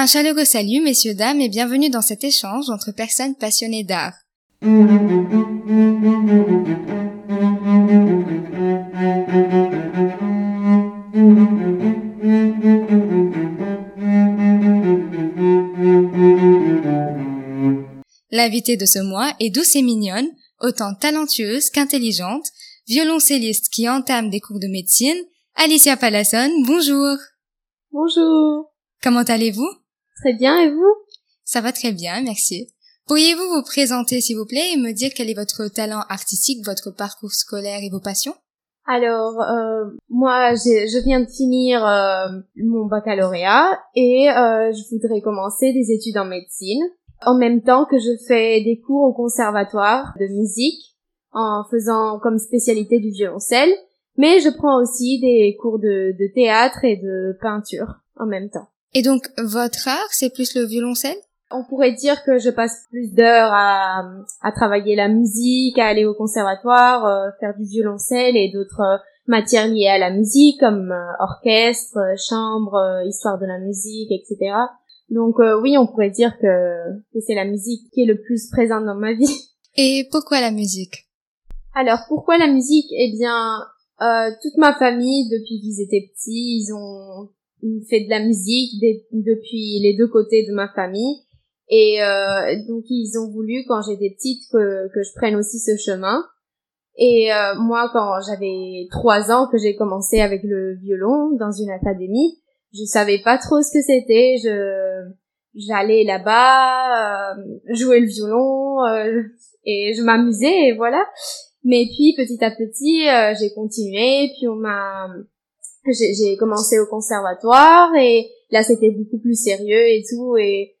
Un chaleureux salut, messieurs, dames, et bienvenue dans cet échange entre personnes passionnées d'art. L'invitée de ce mois est douce et mignonne, autant talentueuse qu'intelligente, violoncelliste qui entame des cours de médecine, Alicia Palasson, bonjour. Bonjour. Comment allez-vous? Très bien, et vous? Ça va très bien, merci. Pourriez-vous vous présenter, s'il vous plaît, et me dire quel est votre talent artistique, votre parcours scolaire et vos passions? Alors, euh, moi, je viens de finir euh, mon baccalauréat et euh, je voudrais commencer des études en médecine, en même temps que je fais des cours au conservatoire de musique, en faisant comme spécialité du violoncelle, mais je prends aussi des cours de, de théâtre et de peinture en même temps. Et donc, votre art, c'est plus le violoncelle? On pourrait dire que je passe plus d'heures à, à travailler la musique, à aller au conservatoire, euh, faire du violoncelle et d'autres euh, matières liées à la musique, comme euh, orchestre, chambre, histoire de la musique, etc. Donc oui, on pourrait dire que, que c'est la musique qui est le plus présente dans ma vie. Et pourquoi la musique? Alors, pourquoi la musique? Eh bien, toute ma famille, depuis qu'ils étaient petits, ils ont fait de la musique depuis les deux côtés de ma famille. Et euh, donc ils ont voulu quand j'étais petite que, que je prenne aussi ce chemin. Et euh, moi, quand j'avais trois ans, que j'ai commencé avec le violon dans une académie, je savais pas trop ce que c'était. Je j'allais là-bas euh, jouer le violon euh, et je m'amusais et voilà. Mais puis petit à petit, euh, j'ai continué. Puis on m'a j'ai commencé au conservatoire et là c'était beaucoup plus sérieux et tout et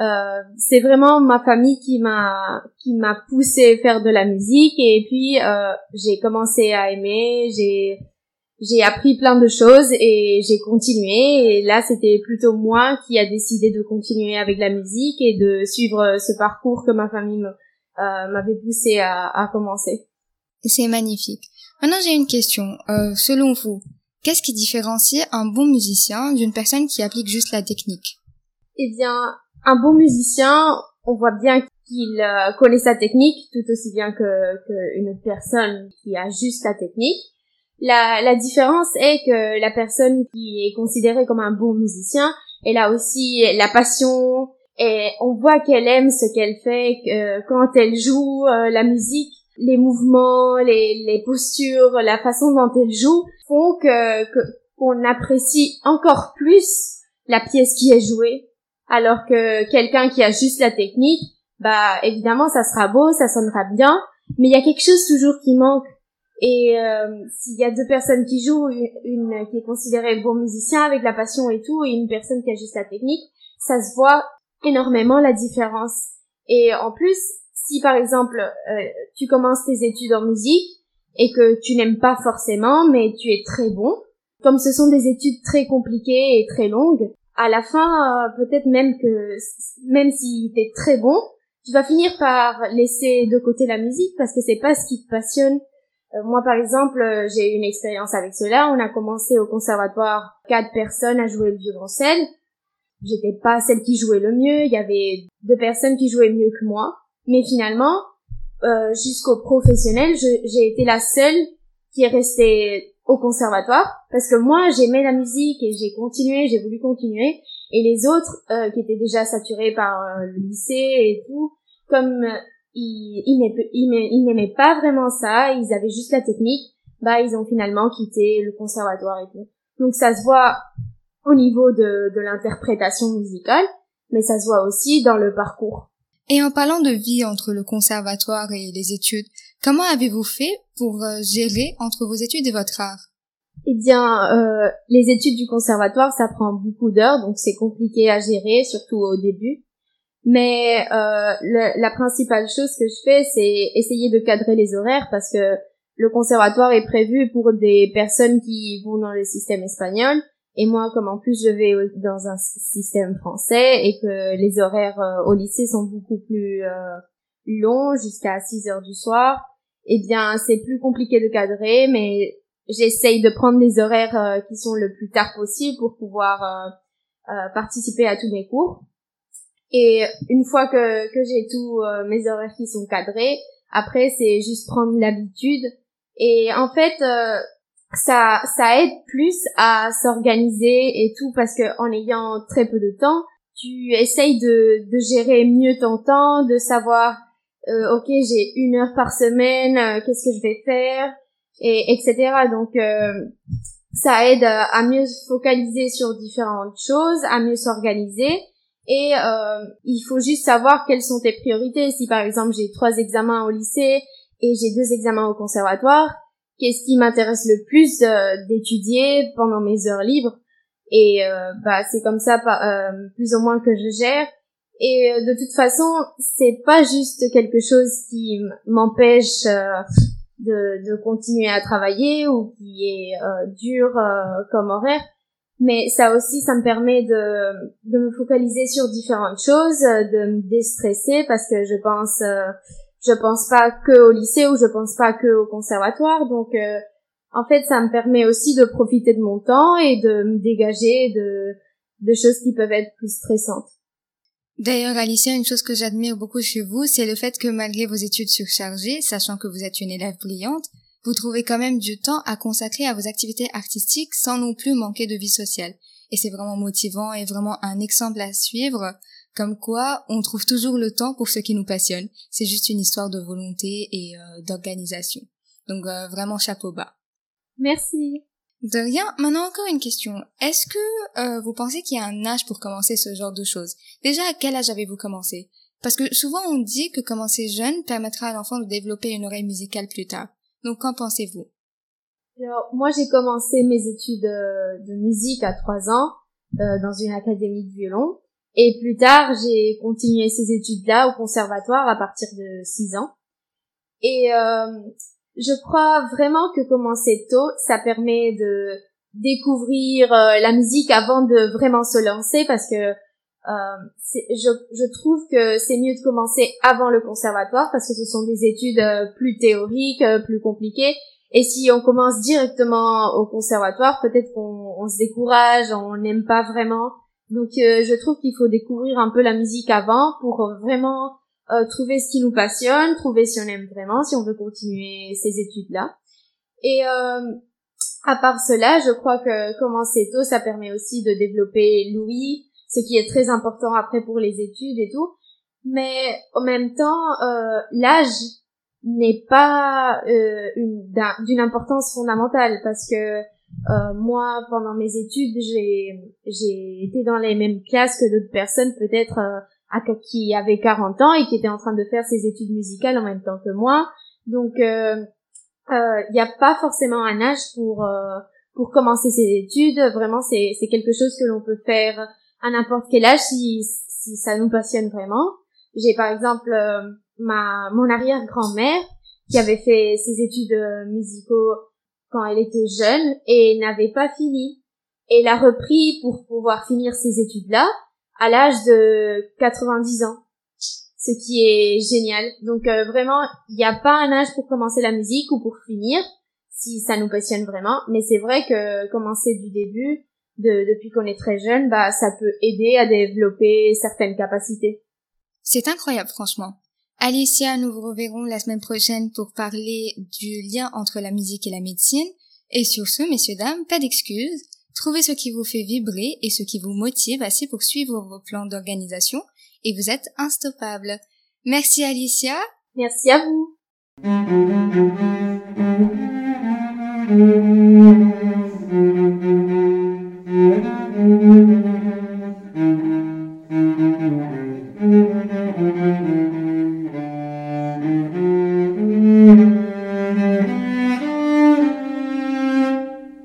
euh, c'est vraiment ma famille qui m'a qui m'a poussé faire de la musique et puis euh, j'ai commencé à aimer j'ai j'ai appris plein de choses et j'ai continué et là c'était plutôt moi qui a décidé de continuer avec la musique et de suivre ce parcours que ma famille euh, m'avait poussé à, à commencer. C'est magnifique. Maintenant j'ai une question. Euh, selon vous, Qu'est-ce qui différencie un bon musicien d'une personne qui applique juste la technique? Eh bien, un bon musicien, on voit bien qu'il euh, connaît sa technique tout aussi bien que qu'une personne qui a juste la technique. La, différence est que la personne qui est considérée comme un bon musicien, elle a aussi la passion et on voit qu'elle aime ce qu'elle fait quand elle joue euh, la musique les mouvements, les postures, la façon dont elle joue font que qu'on apprécie encore plus la pièce qui est jouée, alors que quelqu'un qui a juste la technique, bah évidemment ça sera beau, ça sonnera bien, mais il y a quelque chose toujours qui manque. Et euh, s'il y a deux personnes qui jouent, une, qui est considérée bon musicien avec la passion et tout, et une personne qui a juste la technique, ça se voit énormément la différence. Et en plus, si par exemple euh, tu commences tes études en musique et que tu n'aimes pas forcément, mais tu es très bon, comme ce sont des études très compliquées et très longues, à la fin, euh, peut-être même que même si tu es très bon, tu vas finir par laisser de côté la musique parce que c'est pas ce qui te passionne. Euh, moi, par exemple, j'ai eu une expérience avec cela. On a commencé au conservatoire quatre personnes à jouer le violoncelle. J'étais pas celle qui jouait le mieux. Il y avait deux personnes qui jouaient mieux que moi. Mais finalement, euh, jusqu'au professionnel, j'ai été la seule qui est restée au conservatoire parce que moi j'aimais la musique et j'ai continué, j'ai voulu continuer et les autres euh, qui étaient déjà saturés par euh, le lycée et tout, comme euh, ils, ils n'aimaient pas vraiment ça, ils avaient juste la technique, bah ils ont finalement quitté le conservatoire et tout. Donc ça se voit au niveau de, de l'interprétation musicale, mais ça se voit aussi dans le parcours. Et en parlant de vie entre le conservatoire et les études, comment avez-vous fait pour euh, gérer entre vos études et votre art? Eh bien, euh, les études du conservatoire, ça prend beaucoup d'heures, donc c'est compliqué à gérer, surtout au début. Mais euh, la principale chose que je fais, c'est essayer de cadrer les horaires parce que le conservatoire est prévu pour des personnes qui vont dans le système espagnol et moi, comme en plus je vais dans un système français et que les horaires euh, au lycée sont beaucoup plus euh, longs, jusqu'à 6 heures du soir, eh bien c'est plus compliqué de cadrer, mais j'essaye de prendre les horaires euh, qui sont le plus tard possible pour pouvoir participer à tous mes cours. Et une fois que, que j'ai tous mes horaires qui sont cadrés, après c'est juste prendre l'habitude. Et en fait, ça, ça aide plus à s'organiser et tout parce que en ayant très peu de temps, tu essayes de, de gérer mieux ton temps, de savoir, euh, ok, j'ai une heure par semaine, euh, qu'est-ce que je vais faire, et etc. Donc, euh, ça aide à mieux se focaliser sur différentes choses, à mieux s'organiser. Et euh, il faut juste savoir quelles sont tes priorités. Si par exemple j'ai trois examens au lycée et j'ai deux examens au conservatoire, qu'est-ce qui m'intéresse le plus d'étudier pendant mes heures libres. Et euh, bah c'est comme ça euh, plus ou moins que je gère. Et euh, de toute façon c'est pas juste quelque chose qui m'empêche de, de continuer à travailler ou qui est dur comme horaire. Mais ça aussi ça me permet de de me focaliser sur différentes choses de me déstresser parce que je pense je pense pas que au lycée ou je pense pas que au conservatoire donc en fait, ça me permet aussi de profiter de mon temps et de me dégager de, de choses qui peuvent être plus stressantes. D'ailleurs, Alicia, une chose que j'admire beaucoup chez vous, c'est le fait que malgré vos études surchargées, sachant que vous êtes une élève brillante, vous trouvez quand même du temps à consacrer à vos activités artistiques sans non plus manquer de vie sociale. Et c'est vraiment motivant et vraiment un exemple à suivre, comme quoi on trouve toujours le temps pour ce qui nous passionne. C'est juste une histoire de volonté et euh, d'organisation. Donc euh, vraiment chapeau bas. Merci. De rien. Maintenant encore une question. Est-ce que euh, vous pensez qu'il y a un âge pour commencer ce genre de choses? Déjà, à quel âge avez-vous commencé? Parce que souvent on dit que commencer jeune permettra à l'enfant de développer une oreille musicale plus tard. Donc qu'en pensez-vous? Alors moi j'ai commencé mes études euh, de musique à 3 ans euh, dans une académie de violon. Et plus tard, j'ai continué ces études-là au conservatoire à partir de 6 ans. Et euh, je crois vraiment que commencer tôt, ça permet de découvrir euh, la musique avant de vraiment se lancer parce que euh, je, je, trouve que c'est mieux de commencer avant le conservatoire parce que ce sont des études euh, plus théoriques, euh, plus compliquées. Et si on commence directement au conservatoire, peut-être qu'on on se décourage, on n'aime pas vraiment. Donc je trouve qu'il faut découvrir un peu la musique avant pour vraiment euh, trouver ce qui nous passionne, trouver si on aime vraiment, si on veut continuer ces études-là. Et euh, à part cela, je crois que commencer tôt, ça permet aussi de développer l'ouïe, ce qui est très important après pour les études et tout. Mais en même temps, euh, l'âge n'est pas euh, d'une importance fondamentale parce que euh, moi, pendant mes études, j'ai j'ai été dans les mêmes classes que d'autres personnes, peut-être euh, qui avait 40 ans et qui était en train de faire ses études musicales en même temps que moi. Donc, il euh, n'y euh, a pas forcément un âge pour euh, pour commencer ses études. Vraiment, c'est c'est quelque chose que l'on peut faire à n'importe quel âge si si ça nous passionne vraiment. J'ai par exemple ma mon arrière-grand-mère qui avait fait ses études musicaux quand elle était jeune et n'avait pas fini. Et l'a repris pour pouvoir finir ses études là à l'âge de 90 ans, ce qui est génial. Donc euh, vraiment, il n'y a pas un âge pour commencer la musique ou pour finir, si ça nous passionne vraiment. Mais c'est vrai que commencer du début, de, depuis qu'on est très jeune, bah ça peut aider à développer certaines capacités. C'est incroyable, franchement. Alicia, nous vous reverrons la semaine prochaine pour parler du lien entre la musique et la médecine. Et sur ce, messieurs, dames, pas d'excuses. Trouvez ce qui vous fait vibrer et ce qui vous motive assez pour suivre vos plans d'organisation et vous êtes instoppable. Merci Alicia. Merci à vous.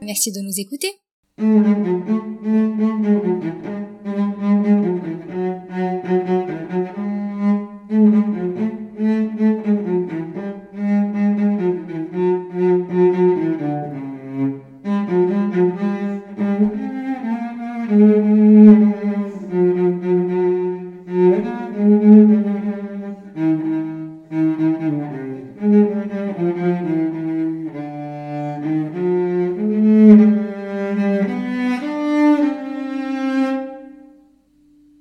Merci de nous écouter.